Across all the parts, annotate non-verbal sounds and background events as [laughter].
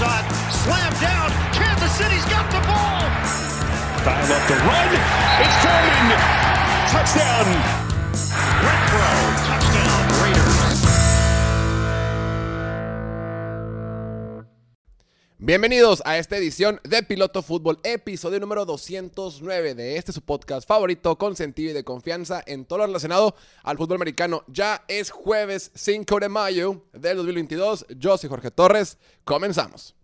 shot, slam down. Kansas City's got the ball. Dial up the run. It's Foreman. Touchdown. Bienvenidos a esta edición de Piloto Fútbol, episodio número 209 de este su podcast favorito, consentido y de confianza en todo lo relacionado al fútbol americano. Ya es jueves 5 de mayo del 2022. Yo soy Jorge Torres. Comenzamos.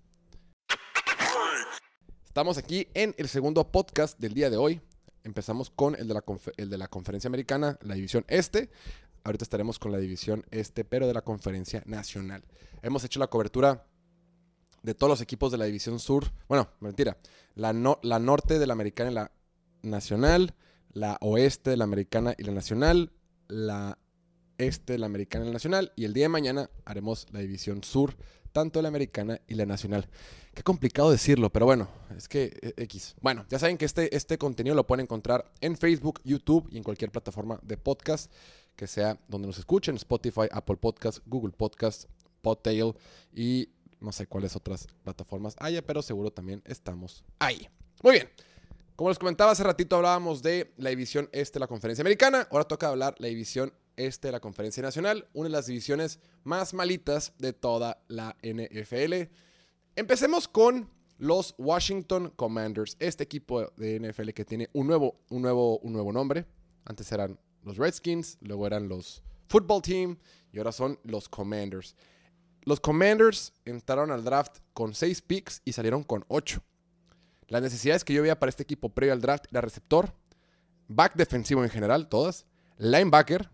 Estamos aquí en el segundo podcast del día de hoy. Empezamos con el de la, el de la conferencia americana, la división este. Ahorita estaremos con la división este, pero de la conferencia nacional. Hemos hecho la cobertura de todos los equipos de la División Sur. Bueno, mentira. La, no- la norte de la americana y la nacional. La oeste de la americana y la nacional. La este de la americana y la nacional. Y el día de mañana haremos la División Sur, tanto la americana y la nacional. Qué complicado decirlo, pero bueno, es que eh, X. Bueno, ya saben que este, este contenido lo pueden encontrar en Facebook, YouTube y en cualquier plataforma de podcast que sea donde nos escuchen, Spotify, Apple Podcast, Google Podcast, Podtail y no sé cuáles otras plataformas haya, pero seguro también estamos ahí. Muy bien. Como les comentaba hace ratito, hablábamos de la división este de la conferencia americana. Ahora toca hablar la división este de la conferencia nacional, una de las divisiones más malitas de toda la NFL. Empecemos con los Washington Commanders, este equipo de NFL que tiene un nuevo, un nuevo, un nuevo nombre. Antes eran los Redskins, luego eran los Football Team y ahora son los Commanders. Los Commanders entraron al draft con 6 picks y salieron con 8. Las necesidades que yo veía para este equipo previo al draft era receptor, back defensivo en general, todas, linebacker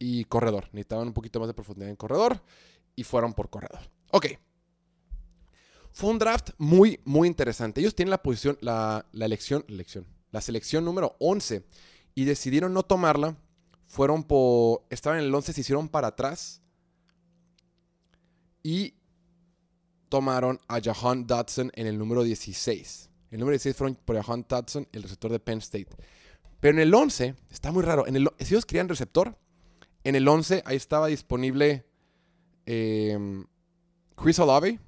y corredor. Necesitaban un poquito más de profundidad en corredor y fueron por corredor. Ok. Fue un draft muy, muy interesante. Ellos tienen la posición, la, la elección, elección, la selección número 11 y decidieron no tomarla. Fueron por, estaban en el 11, se hicieron para atrás y tomaron a Jahan Dodson en el número 16. El número 16 fueron por Jahan Dodson, el receptor de Penn State. Pero en el 11, está muy raro. En el, si ellos querían receptor, en el 11 ahí estaba disponible eh, Chris Olave,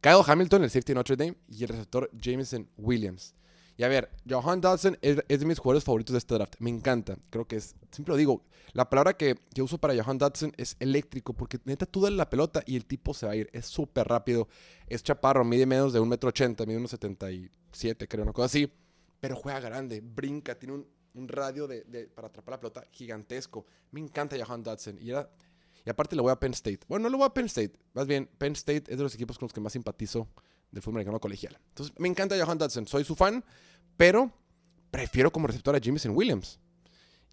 Kyle Hamilton, el safety de Notre Dame, y el receptor Jameson Williams. Y a ver, Johan Dodson es, de mis jugadores favoritos de este draft. Me encanta. Creo que es, siempre lo digo, la palabra que, que uso para Johan Dodson es eléctrico, porque neta tú dale la pelota y el tipo se va a ir. Es súper rápido. Es chaparro, mide menos de 1,80m, mide 1,77 creo, una cosa así. Pero juega grande, brinca, tiene un, un radio de, para atrapar la pelota gigantesco. Me encanta Johan Dodson. Y, y aparte le voy a Penn State. Bueno, no le voy a Penn State. Más bien, Penn State es de los equipos con los que más simpatizo del fútbol americano colegial. Entonces, me encanta Johan Dodson. Soy su fan, pero prefiero como receptor a Jameson Williams.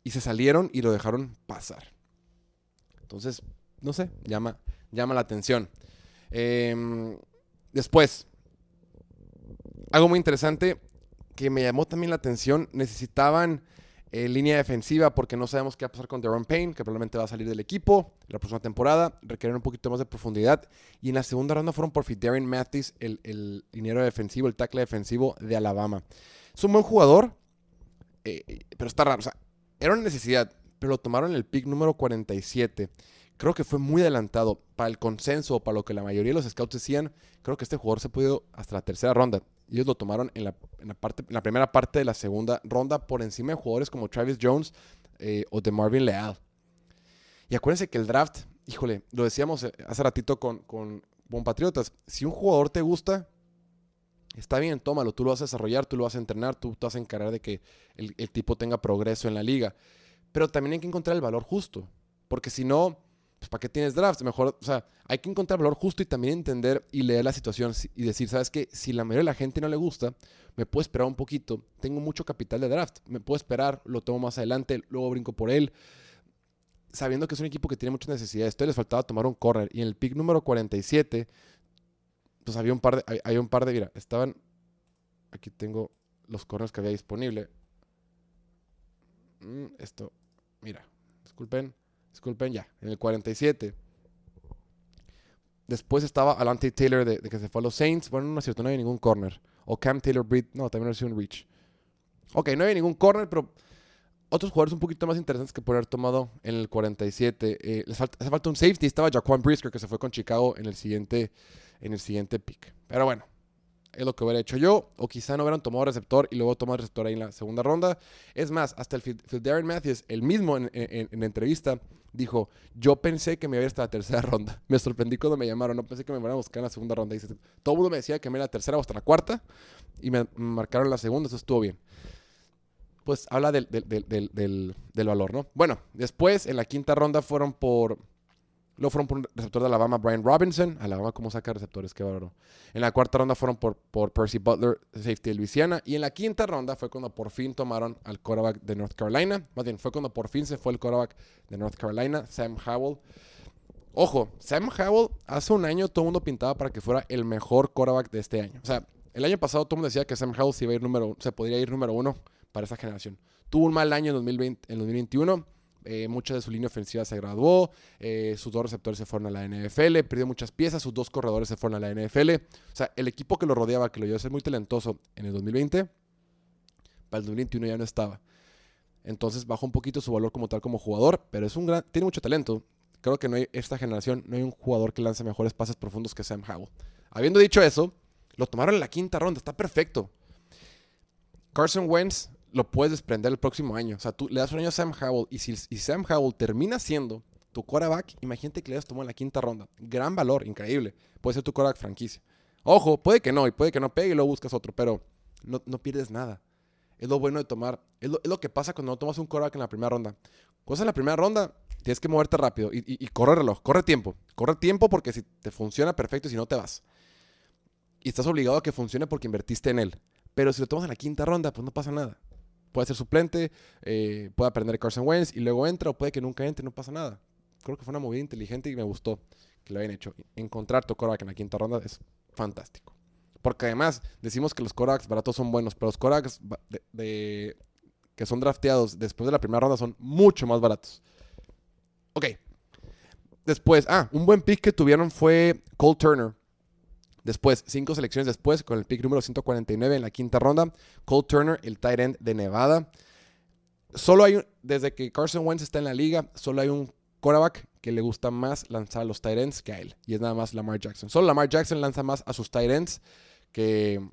Y se salieron y lo dejaron pasar. Entonces, no sé, llama, llama la atención. Em, después, algo muy interesante que me llamó también la atención, necesitaban eh, línea defensiva porque no sabemos qué va a pasar con Deron Payne, que probablemente va a salir del equipo la próxima temporada, requieren un poquito más de profundidad. Y en la segunda ronda fueron por Darren Mathis, el, el liniero defensivo, el tackle defensivo de Alabama. Es un buen jugador, eh, pero está raro. O sea, era una necesidad, pero lo tomaron en el pick número 47. Creo que fue muy adelantado para el consenso, para lo que la mayoría de los scouts decían. Creo que este jugador se pudo hasta la tercera ronda. Ellos lo tomaron en la, en la parte, en la primera parte de la segunda ronda por encima de jugadores como Travis Jones eh, o de Marvin Leal. Y acuérdense que el draft, híjole, lo decíamos eh, hace ratito con, con Patriotas. Si un jugador te gusta, está bien, tómalo. Tú lo vas a desarrollar, tú lo vas a entrenar, tú te vas a encargar de que el, el tipo tenga progreso en la liga. Pero también hay que encontrar el valor justo. Porque si no, pues ¿para qué tienes drafts? Mejor, o sea, hay que encontrar valor justo y también entender y leer la situación si- y decir, ¿sabes qué? Si la mayoría de la gente no le gusta, me puedo esperar un poquito. Tengo mucho capital de draft. Me puedo esperar, lo tomo más adelante, luego brinco por él. Sabiendo que es un equipo que tiene muchas necesidades. Entonces les faltaba tomar un corner. Y en el pick número 47, pues había un par de, había un par de, mira, estaban, aquí tengo los corners que había disponible. Mm, esto, mira, disculpen, disculpen ya, en el 47. Después estaba Alante Taylor de, que se fue a los Saints. Bueno, no es cierto, no había ningún corner. O Cam Taylor Britt, no, también sido un reach. Ok, no había ningún corner, pero otros jugadores un poquito más interesantes que por haber tomado en el 47. Eh, les falta, hace falta un safety. Estaba Jaquan Brisker, que se fue con Chicago en el siguiente, en el siguiente pick. Pero bueno, es lo que hubiera hecho yo. O quizá no hubieran tomado receptor y luego tomado receptor ahí en la segunda ronda. Es más, hasta el Phil Darren Matthews, el mismo en, en, entrevista, dijo, yo pensé que me iba hasta la tercera [laughs] ronda. Me sorprendí cuando me llamaron, no pensé que me iban a buscar en la segunda ronda. Todo el mundo me decía que me iba a la tercera o hasta la cuarta y me marcaron la segunda, eso estuvo bien. Pues habla del valor, ¿no? Bueno, después en la quinta ronda fueron por Luego fueron por un receptor de Alabama, Brian Robinson. Alabama, ¿cómo saca receptores? Qué bárbaro. En la cuarta ronda fueron por, por Percy Butler, safety de Louisiana. Y en la quinta ronda fue cuando por fin tomaron al quarterback de North Carolina. Más bien, fue cuando por fin se fue el quarterback de North Carolina, Sam Howell. Ojo, Sam Howell hace un año todo el mundo pintaba para que fuera el mejor quarterback de este año. O sea, el año pasado todo el mundo decía que Sam Howell se, iba a ir número, se podría ir número uno para esa generación. Tuvo un mal año en, 2020, en 2021 eh, mucha de su línea ofensiva se graduó, eh, sus dos receptores se fueron a la NFL, perdió muchas piezas, sus dos corredores se fueron a la NFL. O sea, el equipo que lo rodeaba, que lo llevó a ser muy talentoso en el 2020, para el 2021 ya no estaba. Entonces bajó un poquito su valor como tal como jugador, pero es un gran, tiene mucho talento. Creo que no hay esta generación, no hay un jugador que lance mejores pases profundos que Sam Howell. Habiendo dicho eso, lo tomaron en la quinta ronda, está perfecto. Carson Wentz lo puedes desprender el próximo año. O sea, tú le das un año a Sam Howell y si, Sam Howell termina siendo tu quarterback, imagínate que le das tomado en la quinta ronda. Gran valor, increíble. Puede ser tu quarterback franquicia. Ojo, puede que no, y puede que no pegue y luego buscas otro, pero no, pierdes nada. Es lo bueno de tomar. Es lo, que pasa cuando no tomas un quarterback en la primera ronda. Cosa en la primera ronda, tienes que moverte rápido y, y, corre tiempo. Corre tiempo porque si te funciona perfecto y si no te vas. Y estás obligado a que funcione porque invertiste en él. Pero si lo tomas en la quinta ronda, pues no pasa nada puede ser suplente, eh, puede aprender Carson Wentz y luego entra o puede que nunca entre, no pasa nada. Creo que fue una movida inteligente y me gustó que lo hayan hecho. Encontrar tu quarterback en la quinta ronda es fantástico. Porque además decimos que los quarterbacks baratos son buenos, pero los quarterbacks de, que son drafteados después de la primera ronda son mucho más baratos. Ok. Después, ah, un buen pick que tuvieron fue Cole Turner Después, cinco selecciones después, con el pick número 149 en la quinta ronda, Cole Turner, el tight end de Nevada. Solo hay, desde que Carson Wentz está en la liga, solo hay un quarterback que le gusta más lanzar a los tight ends que a él. Y es nada más Lamar Jackson. Solo Lamar Jackson lanza más a sus tight ends que,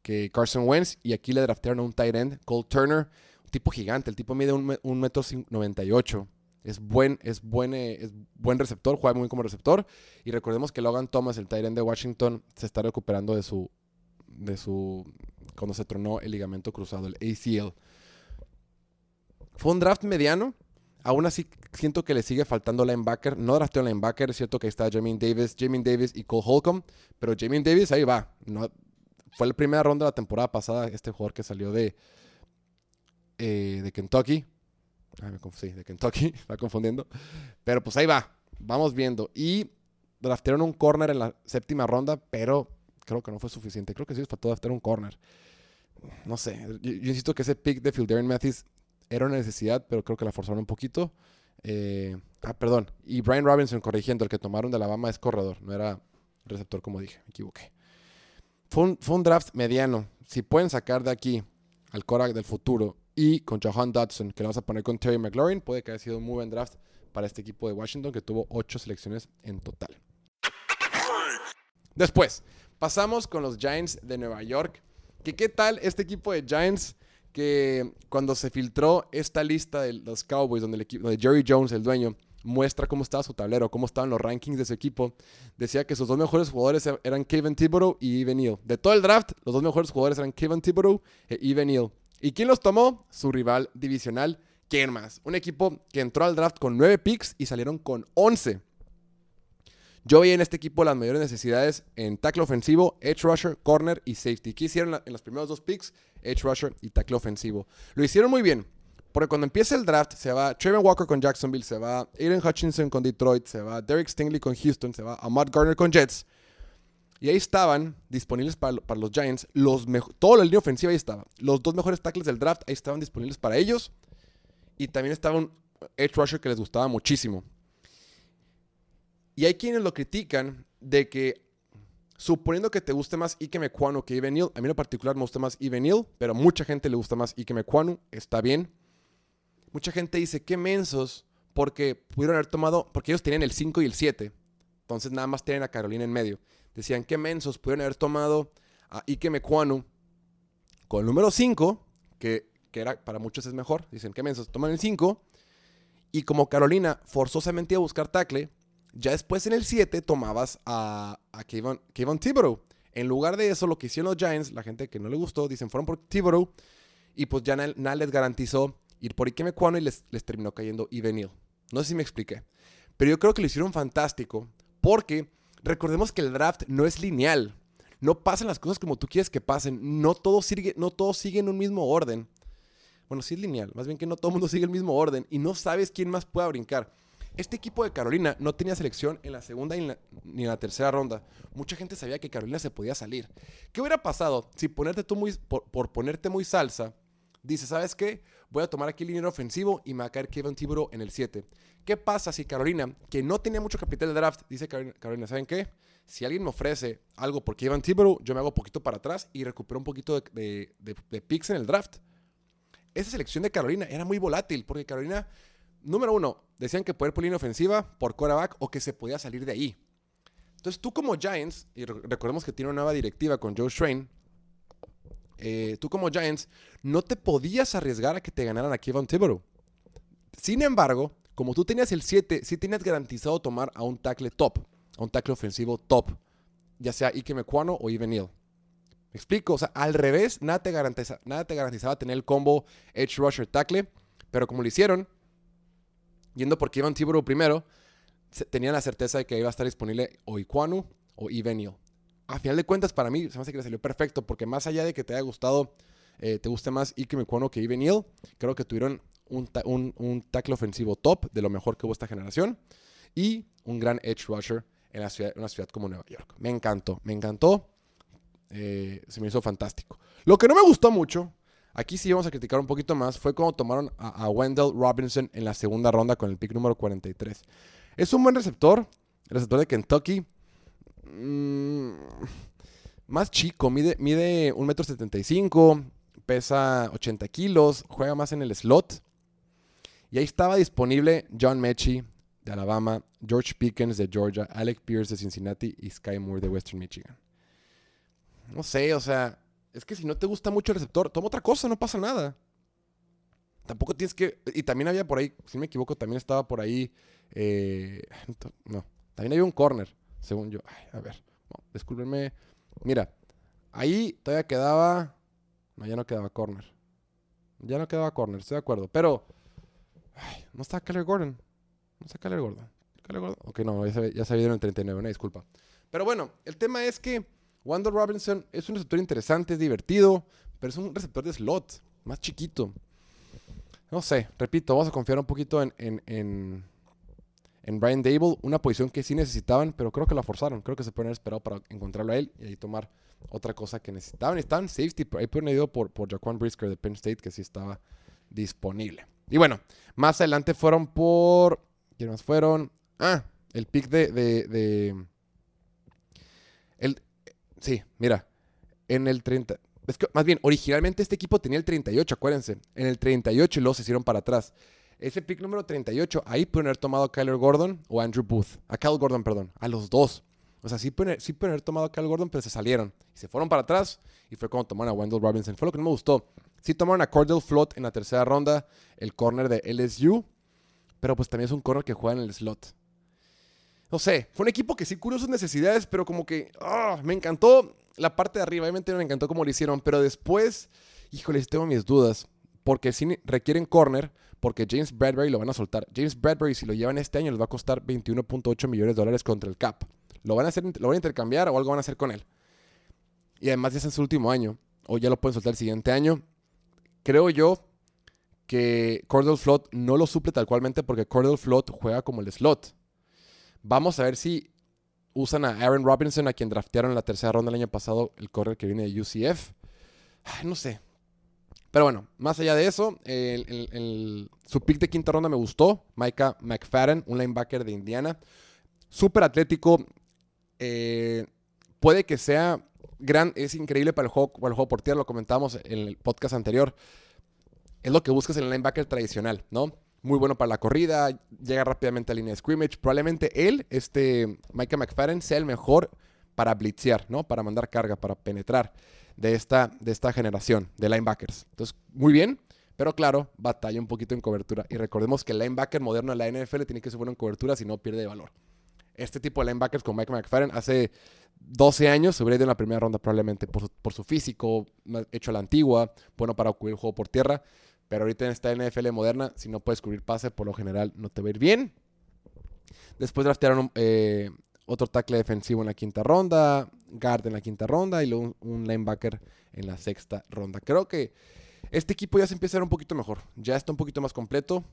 que Carson Wentz. Y aquí le draftearon a un tight end, Cole Turner, un tipo gigante. El tipo mide un, un metro 98. Es buen, es buen, eh, es buen receptor, juega muy bien como receptor. Y recordemos que Logan Thomas, el Tyrant de Washington, se está recuperando de su, de su, cuando se tronó el ligamento cruzado, el ACL. Fue un draft mediano. Aún así, siento que le sigue faltando linebacker. No drafteó linebacker. Es cierto que está Jamin Davis, Jamin Davis y Cole Holcomb. Pero Jamin Davis ahí va. No, fue la primera ronda de la temporada pasada. Este jugador que salió de, eh, de Kentucky. Ay, me confundí, de Kentucky, [laughs] va confundiendo. Pero pues ahí va, vamos viendo. Y draftearon un corner en la séptima ronda, pero creo que no fue suficiente. Creo que sí les faltó draftear un corner. No sé, yo, insisto que ese pick de Darren Mathis era una necesidad, pero creo que la forzaron un poquito. Eh, ah, perdón. Y Brian Robinson, corrigiendo, el que tomaron de Alabama es corredor, no era receptor como dije, me equivoqué. Fue un, fue un draft mediano. Si pueden sacar de aquí al Korak del futuro y con Johan Dodson, que lo vamos a poner con Terry McLaurin, puede que haya sido un muy buen draft para este equipo de Washington, que tuvo ocho selecciones en total. Después, pasamos con los Giants de Nueva York. Que qué tal este equipo de Giants que cuando se filtró esta lista de los Cowboys, donde, el equipo, Jerry Jones, el dueño, muestra cómo estaba su tablero, cómo estaban los rankings de su equipo, decía que sus dos mejores jugadores eran Kevin Thibodeau y Even Neal. De todo el draft, los dos mejores jugadores eran Kevin Thibodeau e Even Neal. ¿Y quién los tomó? Su rival divisional, ¿quién más? Un equipo que entró al draft con 9 picks y salieron con 11. Yo vi en este equipo las mayores necesidades en tackle ofensivo, edge rusher, corner y safety. ¿Qué hicieron en los primeros dos picks? Edge rusher y tackle ofensivo. Lo hicieron muy bien. Porque cuando empieza el draft, se va Trayvon Walker con Jacksonville, se va Aiden Hutchinson con Detroit, se va Derek Stingley con Houston, se va Ahmad Garner con Jets. Y ahí estaban disponibles para, los Giants. Los toda la línea ofensiva ahí estaba. Los dos mejores tackles del draft ahí estaban disponibles para ellos. Y también estaba un edge rusher que les gustaba muchísimo. Y hay quienes lo critican de que, suponiendo que te guste más Ike Mekwanu que Even Neal, a mí en particular me gusta más Even Neal, pero a mucha gente le gusta más Ike Mekwanu, está bien. Mucha gente dice, qué mensos, porque pudieron haber tomado, porque ellos tenían el 5 y el 7 Entonces nada más tienen a Carolina en medio. Decían que mensos pudieron haber tomado a Ike Mekwanu con el número 5, que, que, era para muchos es mejor. Dicen que mensos toman el 5. Y como Carolina forzosamente iba a buscar tackle, ya después en el 7 tomabas a, a Kevin, Kevin. En lugar de eso, lo que hicieron los Giants, la gente que no le gustó, dicen fueron por Thibodeau. Y pues ya nada les garantizó ir por Ike Mekwanu y les, les terminó cayendo Ivenil. No sé si me expliqué. Pero yo creo que lo hicieron fantástico porque recordemos que el draft no es lineal. No pasan las cosas como tú quieres que pasen. No todo sigue, no en un mismo orden. Bueno, sí es lineal. Más bien que no todo el mundo sigue el mismo orden. Y no sabes quién más pueda brincar. Este equipo de Carolina no tenía selección en la segunda ni en la tercera ronda. Mucha gente sabía que Carolina se podía salir. ¿Qué hubiera pasado si ponerte tú muy, por ponerte muy salsa, dices, ¿sabes qué? Voy a tomar aquí el línea ofensivo y me va a caer Kevin Thibodeau en el 7. ¿Qué pasa si Carolina, que no tenía mucho capital de draft, dice Carolina, ¿saben qué? Si alguien me ofrece algo por Kevin Thibodeau, yo me hago poquito para atrás y recupero un poquito de, de, picks en el draft. Esa selección de Carolina era muy volátil porque Carolina, número uno, decían que poder por línea ofensiva, por quarterback o que se podía salir de ahí. Entonces tú como Giants, y recordemos que tiene una nueva directiva con Joe Strain, eh, tú como Giants no te podías arriesgar a que te ganaran a Kevin Thibodeau. Sin embargo, como tú tenías el 7, sí tenías garantizado tomar a un tackle top, a un tackle ofensivo top, ya sea Ike Mecuano o Even Neal. ¿Me explico? O sea, al revés, nada te, garantiza, nada te garantizaba tener el combo Edge Rusher tackle, pero como lo hicieron, yendo por Kevin Thibodeau primero, tenían la certeza de que iba a estar disponible o Iquanu o Even a final de cuentas, para mí, se me hace que le salió perfecto, porque más allá de que te haya gustado, eh, te guste más Ike Mecuano que Even Neal, creo que tuvieron un, un, tackle ofensivo top, de lo mejor que hubo esta generación, y un gran edge rusher en, la ciudad, una ciudad como Nueva York. Me encantó, me encantó, eh, se me hizo fantástico. Lo que no me gustó mucho, aquí sí vamos a criticar un poquito más, fue cuando tomaron a, a Wendell Robinson en la segunda ronda con el pick número 43. Es un buen receptor, receptor de Kentucky, Mm, más chico, mide, mide 1,75 m, pesa 80 kilos, juega más en el slot. Y ahí estaba disponible John Mechie de Alabama, George Pickens de Georgia, Alec Pierce de Cincinnati y Sky Moore de Western Michigan. No sé, o sea, es que si no te gusta mucho el receptor, toma otra cosa, no pasa nada. Tampoco tienes que. Y también había por ahí, si me equivoco, también estaba por ahí. Eh, no, también había un corner según yo. a ver, discúlpenme. Mira, ahí todavía quedaba. No, ya no quedaba corner. Ya no quedaba corner, estoy de acuerdo. Pero. no está Keller Gordon. No está Keller Gordon. ¿Keller Gordon? Ok, no, ya se, ya en el 39, una disculpa. Pero bueno, el tema es que Wanda Robinson es un receptor interesante, es divertido, pero es un receptor de slot, más chiquito. No sé, repito, vamos a confiar un poquito en Brian Dable, una posición que sí necesitaban, pero creo que la forzaron. Creo que se pueden haber esperado para encontrarlo a él y ahí tomar otra cosa que necesitaban. Estaban safety, ahí pueden ido por, por Jaquan Brisker de Penn State, que sí estaba disponible. Y bueno, más adelante fueron por. ¿Quién más fueron? Ah, el pick de. de, el, sí, mira. En el 30. Es que, más bien, originalmente este equipo tenía el 38, acuérdense. En el 38 y luego se hicieron para atrás. Ese pick número 38, ahí pueden haber tomado a Kyler Gordon o Andrew Booth. A Kyle Gordon, perdón. A los dos. O sea, sí pueden, sí haber tomado a Kyle Gordon, pero se salieron. Y se fueron para atrás. Y fue cuando tomaron a Wendell Robinson. Fue lo que no me gustó. Sí tomaron a Cordell Flott en la tercera ronda, el corner de LSU. Pero pues también es un corner que juega en el slot. No sé, fue un equipo que sí cubrió sus necesidades, pero como que ah, me encantó la parte de arriba. Obviamente me encantó cómo lo hicieron, pero después, híjole, tengo mis dudas. Porque sí requieren corner, porque James Bradbury lo van a soltar. James Bradbury, si lo llevan este año, les va a costar 21.8 millones de dólares contra el cap. ¿Lo van, a hacer, ¿Lo van a intercambiar o algo van a hacer con él? Y además ya es en su último año, o ya lo pueden soltar el siguiente año. Creo yo que Cordell Flot no lo suple tal cualmente porque Cordell Flot juega como el slot. Vamos a ver si usan a Aaron Robinson, a quien draftearon en la tercera ronda el año pasado, el correr que viene de UCF. no sé, pero bueno, más allá de eso, su pick de quinta ronda me gustó. Micah McFadden, un linebacker de Indiana. Súper atlético. Eh, puede que sea es increíble para el juego, para el juego por tierra, lo comentábamos en el podcast anterior. Es lo que buscas en el linebacker tradicional, ¿no? muy bueno para la corrida, llega rápidamente a línea de scrimmage. Probablemente él, este Micah McFadden, sea el mejor para blitzear, ¿no? Para mandar carga, para penetrar de esta, de esta generación de linebackers. Entonces, muy bien, pero claro, batalla un poquito en cobertura. Y recordemos que el linebacker moderno de la NFL tiene que ser bueno en cobertura, si no pierde de valor. Este tipo de linebackers con Mike McFarren hace 12 años se hubiera ido en la primera ronda probablemente por su, por su físico, hecho a la antigua, bueno para cubrir el juego por tierra. Pero ahorita en esta NFL moderna, si no puedes cubrir pase, por lo general no te va a ir bien. Después draftearon eh, otro tackle defensivo en la quinta ronda, guard en la quinta ronda y luego un, linebacker en la sexta ronda. Creo que este equipo ya se empieza a ver un poquito mejor. Ya está un poquito más completo.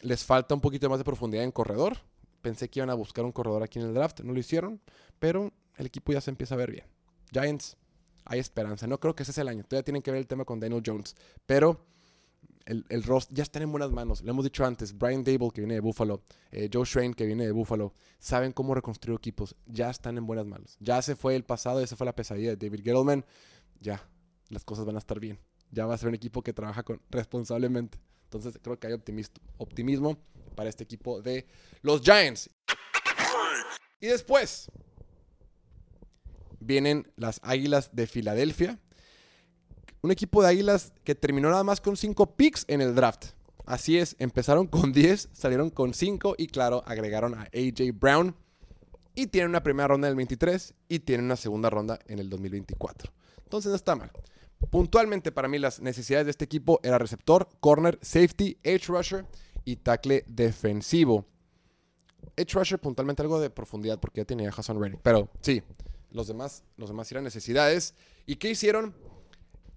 Les falta un poquito más de profundidad en corredor. Pensé que iban a buscar un corredor aquí en el draft, no lo hicieron, pero el equipo ya se empieza a ver bien. Giants, hay esperanza. No creo que ese sea el año. Todavía tienen que ver el tema con Daniel Jones, pero el, el roster ya están en buenas manos. Lo hemos dicho antes, Brian Dable, que viene de Buffalo, eh, Joe Schrain, que viene de Buffalo, saben cómo reconstruir equipos. Ya están en buenas manos. Ya se fue el pasado, ya se fue la pesadilla de David Gettleman. Ya, las cosas van a estar bien. Ya va a ser un equipo que trabaja con, responsablemente. Entonces creo que hay optimismo para este equipo de los Giants. Y después vienen las Águilas de Filadelfia un equipo de Águilas que terminó nada más con 5 picks en el draft. Así es, empezaron con [laughs] 10, salieron con 5 y claro, agregaron a AJ Brown. Y tienen una primera ronda en el 23 y tienen una segunda ronda en el 2024. Entonces no está mal. Puntualmente para mí las necesidades de este equipo era receptor, corner, safety, edge rusher y tackle defensivo. Edge rusher puntualmente algo de profundidad porque ya tenía a Hassan Reddick. Pero sí, los demás, los demás eran necesidades. ¿Y qué hicieron?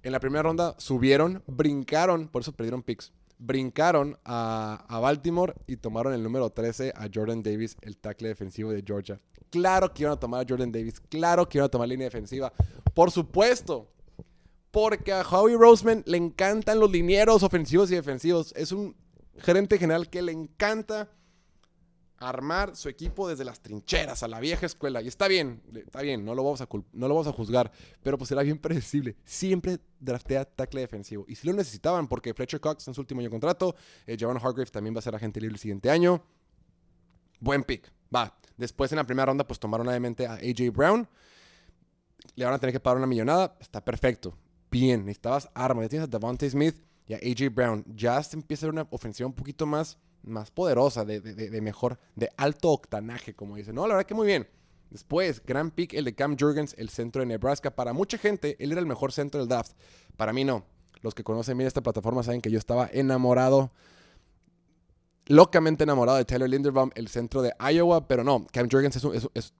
En la primera ronda subieron, brincaron, por eso perdieron picks. Brincaron a, Baltimore y tomaron el número 13 a Jordan Davis, el tackle defensivo de Georgia. Claro que iban a tomar a Jordan Davis, claro que iban a tomar línea defensiva. Por supuesto, porque a Howie Roseman le encantan los linieros ofensivos y defensivos. Es un gerente general que le encanta armar su equipo desde las trincheras, a la vieja escuela. Y está bien, está bien, no lo vamos a, no lo vamos a juzgar, pero pues será bien predecible. Siempre draftea tackle defensivo. Y si lo necesitaban, porque Fletcher Cox en su último año de contrato, eh, Javon Hargrave también va a ser agente libre el siguiente año. Buen pick, va. Después en la primera ronda, pues tomaron obviamente a AJ Brown. Le van a tener que pagar una millonada. Está perfecto. Bien, necesitabas armas. Ya tienes a Devontae Smith y a AJ Brown. Ya se empieza a una ofensiva un poquito más más poderosa, de, mejor, de alto octanaje, como dicen. No, la verdad que muy bien. Después, gran pick el de Cam Jurgens, el centro de Nebraska. Para mucha gente, él era el mejor centro del draft. Para mí no. Los que conocen bien esta plataforma saben que yo estaba enamorado, locamente enamorado de Taylor Linderbaum, el centro de Iowa, pero no, Cam Jurgens es un,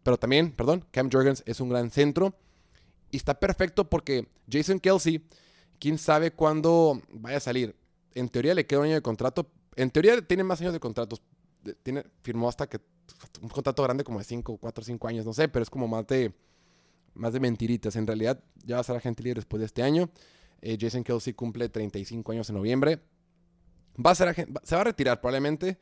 pero también, perdón, Cam Jurgens es un gran centro y está perfecto porque Jason Kelsey, quién sabe cuándo vaya a salir. En teoría le queda un año de contrato, en teoría tiene más años de contratos. Tiene, firmó hasta que un contrato grande como de 5, 4, 5 años, no sé, pero es como más de, más de mentiritas. En realidad ya va a ser agente libre después de este año. Eh, Jason Kelsey cumple 35 años en noviembre. Va a ser se va a retirar probablemente.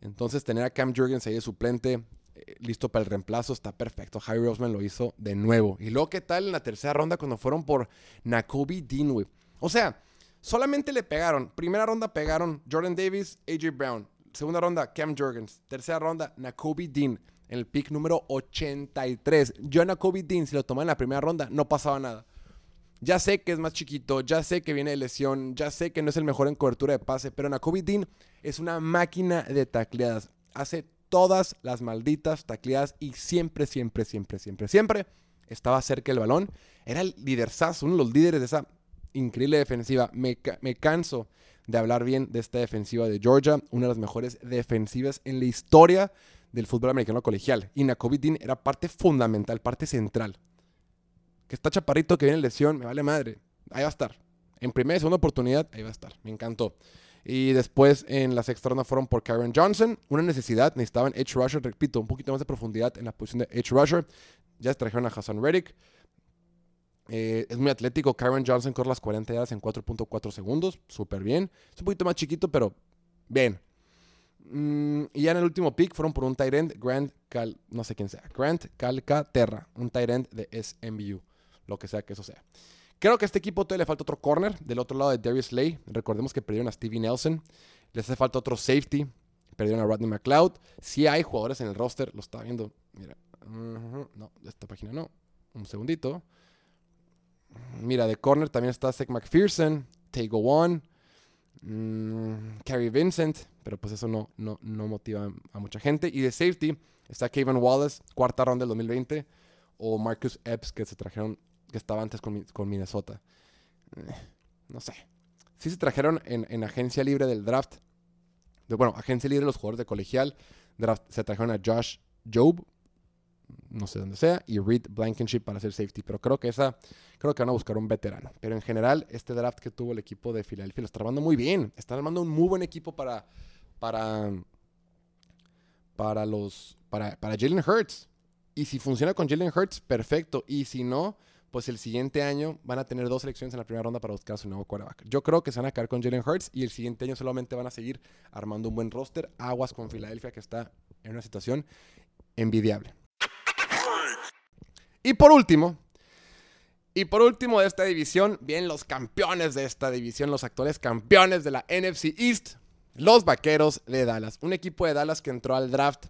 Entonces tener a Cam Jurgens ahí de suplente, eh, listo para el reemplazo, está perfecto. Harry Roseman lo hizo de nuevo. Y luego, ¿qué tal en la tercera ronda cuando fueron por Nakobe Dean, O sea, Solamente le pegaron. Primera ronda pegaron Jordan Davis, AJ Brown. Segunda ronda, Cam Jurgens. Tercera ronda, Nakobe Dean. En el pick número 83. Yo a Nakobe Dean, si lo tomaba en la primera ronda, no pasaba nada. Ya sé que es más chiquito, ya sé que viene de lesión, ya sé que no es el mejor en cobertura de pase, pero Nakobe Dean es una máquina de tacleadas. Hace todas las malditas tacleadas y siempre, siempre, siempre, siempre, siempre estaba cerca del balón. Era el liderazo, uno de los líderes de esa increíble defensiva. Me, canso de hablar bien de esta defensiva de Georgia, una de las mejores defensivas en la historia del fútbol americano colegial. Y Nakobe Dean era parte fundamental, parte central. Que está chaparrito, que viene en lesión, me vale madre. Ahí va a estar. En primera y segunda oportunidad, ahí va a estar. Me encantó. Y después en la sexta ronda fueron por Karen Johnson. Una necesidad, necesitaban Edge Rusher, repito, un poquito más de profundidad en la posición de Edge Rusher. Ya trajeron a Hassan Reddick. Eh, es muy atlético. Kyron Johnson corre las 40 yardas en 4.4 segundos. Súper bien. Es un poquito más chiquito, pero bien. Mm, y ya en el último pick fueron por un tight end, Grant Cal, no sé quién sea, Grant Calcaterra, un tight end de SMU, lo que sea que eso sea. Creo que a este equipo todavía le falta otro corner del otro lado de Darius Slay. Recordemos que perdieron a Stevie Nelson. Les hace falta otro safety. Perdieron a Rodney McLeod. Sí hay jugadores en el roster. Lo estaba viendo. Mira. Ujú, No, de esta página no. Un segundito. Mira, de corner también está Zach McPherson. Tego One. Mm, Carrie Vincent. Pero pues eso no, no, no motiva a mucha gente. Y de safety está Kevin Wallace. Cuarta ronda del 2020. O Marcus Epps que se trajeron. Que estaba antes con, con Minnesota. No sé. Sí se trajeron en, en agencia libre del draft. Bueno, agencia libre de los jugadores de colegial. Draft, se trajeron a Josh Job. No sé dónde sea. Y Reed Blankenship para hacer safety. Pero creo que esa. Creo que van a buscar un veterano. Pero en general, este draft que tuvo el equipo de Filadelfia lo está armando muy bien. Están armando un muy buen equipo para. Para. Para los. Para, para Jalen Hurts. Y si funciona con Jalen Hurts, perfecto. Y si no, pues el siguiente año van a tener dos selecciones en la primera ronda para buscar su nuevo quarterback. Yo creo que se van a quedar con Jalen Hurts y el siguiente año solamente van a seguir armando un buen roster. Aguas con Filadelfia, que está en una situación envidiable. Y por último, y por último de esta división, vienen los campeones de esta división, los actuales campeones de la NFC East, los Vaqueros de Dallas. Un equipo de Dallas que entró al draft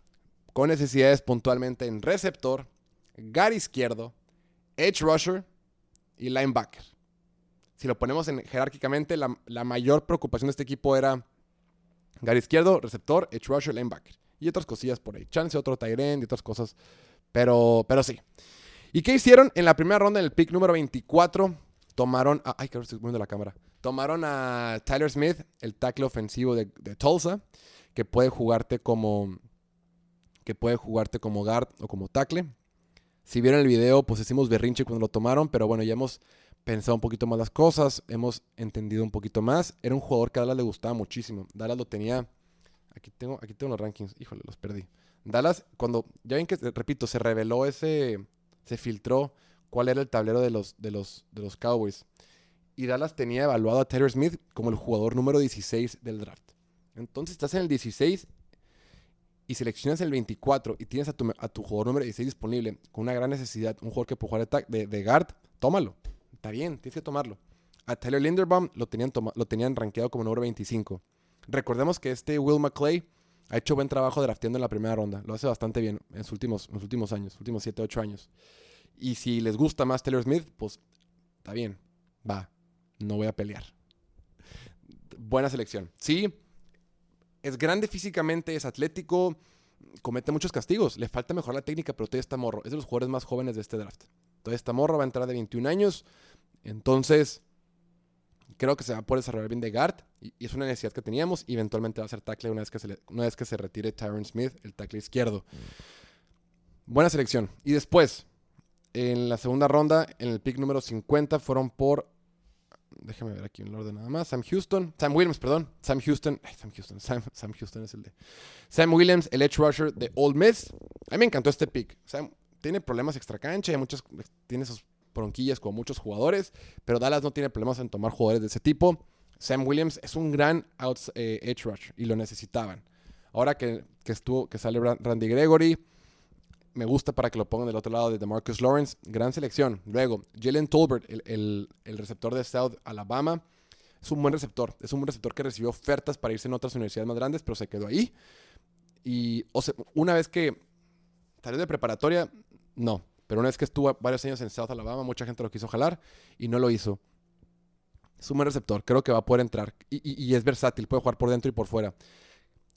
con necesidades puntualmente en receptor, guard izquierdo, edge rusher y linebacker. Si lo ponemos en, jerárquicamente, la, la mayor preocupación de este equipo era guard izquierdo, receptor, edge rusher, linebacker. Y otras cosillas por ahí. Chance, otro tight end y otras cosas. Pero, pero sí. ¿Y qué hicieron? En la primera ronda, en el pick número 24, tomaron a... Ay, que estoy poniendo la cámara. Tomaron a Tyler Smith, el tackle ofensivo de, de Tulsa, que puede jugarte como... Que puede jugarte como guard o como tackle. Si vieron el video, pues hicimos berrinche cuando lo tomaron, pero bueno, ya hemos pensado un poquito más las cosas, hemos entendido un poquito más. Era un jugador que a Dallas le gustaba muchísimo. Dallas lo tenía... Aquí tengo, aquí tengo los rankings. Híjole, los perdí. Dallas, cuando... Ya ven que, repito, se reveló ese se filtró cuál era el tablero de los, de los, de los Cowboys. Y Dallas tenía evaluado a Taylor Smith como el jugador número 16 del draft. Entonces estás en el 16 y seleccionas el 24 y tienes a tu, a tu jugador número 16 disponible con una gran necesidad, un jugador que puede jugar de, de, guard, tómalo. Está bien, tienes que tomarlo. A Tyler Linderbaum lo tenían, lo tenían rankeado como número 25. Recordemos que este Will McClay ha hecho buen trabajo drafteando en la primera ronda. Lo hace bastante bien en los últimos, en últimos años, últimos 7, 8 años. Y si les gusta más Taylor Smith, pues está bien. Va. No voy a pelear. Buena selección. Sí, es grande físicamente, es atlético, comete muchos castigos. Le falta mejorar la técnica, pero todavía está morro. Es de los jugadores más jóvenes de este draft. Todavía está morro, va a entrar de 21 años. Entonces, creo que se va a poder desarrollar bien de guard. Y, y es una necesidad que teníamos. Y eventualmente va a ser tackle una vez que se, le- una vez que se retire Tyron Smith, el tackle izquierdo. Buena selección. Y después, en la segunda ronda, en el pick número 50, fueron por. Déjame ver aquí en el orden nada más. Sam Houston. Sam Williams, perdón. Sam Houston. ay, Sam Houston. [laughs] Sam, Sam Houston es el de. Sam Williams, el edge rusher de Old Miss. A mí me encantó este pick. Sam tiene problemas extra cancha. y muchas, tiene sus bronquillas como muchos jugadores. Pero Dallas no tiene problemas en tomar jugadores de ese tipo. Sam Williams es un gran outs- eh, edge rusher y lo necesitaban. Ahora que, que estuvo, que sale Ran- Randy Gregory, me gusta para que lo pongan del otro lado de DeMarcus Lawrence. Gran selección. Luego, Jalen Tolbert, el, el- el receptor de South Alabama. Es un buen receptor. Es un buen receptor que recibió ofertas para irse en otras universidades más grandes, pero se quedó ahí. Y o sea, una vez que salió de preparatoria, no. Pero una vez que estuvo varios años en South Alabama, mucha gente lo quiso jalar y no lo hizo. Es receptor. Creo que va a poder entrar. Y, es versátil. Puede jugar por dentro y por fuera.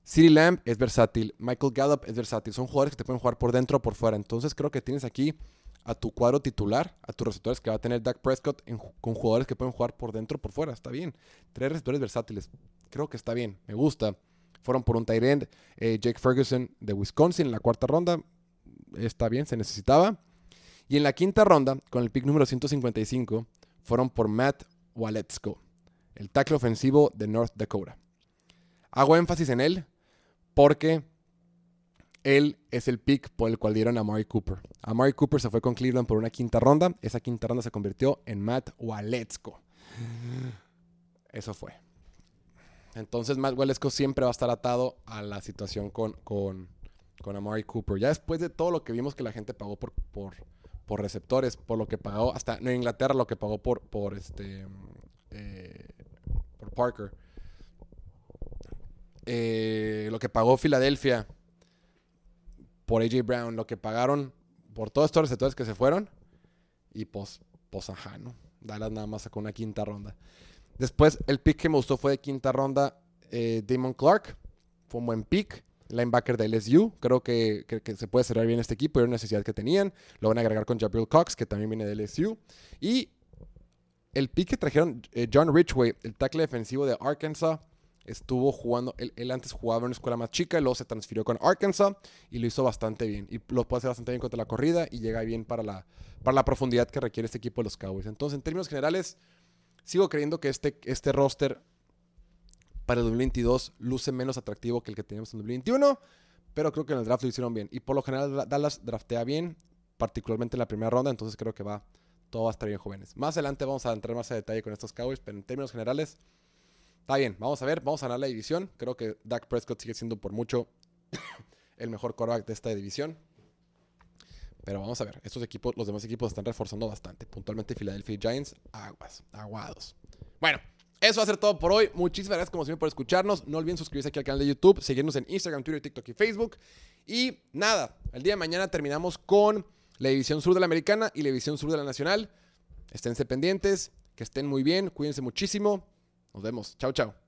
CeeDee Lamb es versátil. Michael Gallup es versátil. Son jugadores que te pueden jugar por dentro o por fuera. Entonces creo que tienes aquí a tu cuadro titular, a tus receptores que va a tener Dak Prescott con jugadores que pueden jugar por dentro o por fuera. Está bien. Tres receptores versátiles. Creo que está bien. Me gusta. Fueron por un tight end. eh, Jake Ferguson de Wisconsin en la cuarta ronda. Está bien, se necesitaba. Y en la quinta ronda, con el pick número 155, fueron por Matt Waletsko, el tackle ofensivo de North Dakota. Hago énfasis en él porque él es el pick por el cual dieron a Mari Cooper. A Mari Cooper se fue con Cleveland por una quinta ronda. Esa quinta ronda se convirtió en Matt Waletsko. Eso fue. Entonces Matt Waletsko siempre va a estar atado a la situación con, con, con Amari Cooper. Ya después de todo lo que vimos que la gente pagó por, por receptores, por lo que pagó, hasta en Inglaterra lo que pagó por, por este eh, por Parker. eh, lo que pagó Filadelfia por AJ Brown, lo que pagaron por todos estos receptores que se fueron. Y pues, pues ajá, ¿no? Dallas nada más sacó una quinta ronda. Después, el pick que me gustó fue de quinta ronda, eh, Damon Clark. Fue un buen pick. Linebacker de LSU. Creo que, que- se puede cerrar bien este equipo. Era una necesidad que tenían. Lo van a agregar con Jabril Cox, que también viene de LSU. Y el pick que trajeron eh, John Ridgway, el tackle defensivo de Arkansas, estuvo jugando, él, él antes jugaba en una escuela más chica, luego se transfirió con Arkansas y lo hizo bastante bien. Y lo puede hacer bastante bien contra la corrida y llega bien para la, para la profundidad que requiere este equipo de los Cowboys. Entonces, en términos generales, sigo creyendo que este, este roster para el 2022 luce menos atractivo que el que teníamos en 2021, pero creo que en el draft lo hicieron bien. Y por lo general Dallas draftea bien, particularmente en la primera ronda, entonces creo que va, todo va a estar bien jóvenes. Más adelante vamos a entrar más a detalle con estos Cowboys, pero en términos generales, está bien. Vamos a ver, vamos a ganar la división. Creo que Dak Prescott sigue siendo por mucho [coughs] el mejor quarterback de esta división. Pero vamos a ver, estos equipos, los demás equipos están reforzando bastante. Puntualmente Philadelphia Giants, aguas, aguados. Bueno, eso va a ser todo por hoy. Muchísimas gracias como siempre por escucharnos. No olviden suscribirse aquí al canal de YouTube, seguirnos en Instagram, Twitter, TikTok y Facebook. Y nada, el día de mañana terminamos con la división sur de la americana y la división sur de la nacional. Esténse pendientes, que estén muy bien, cuídense muchísimo. Nos vemos. Chao, chao.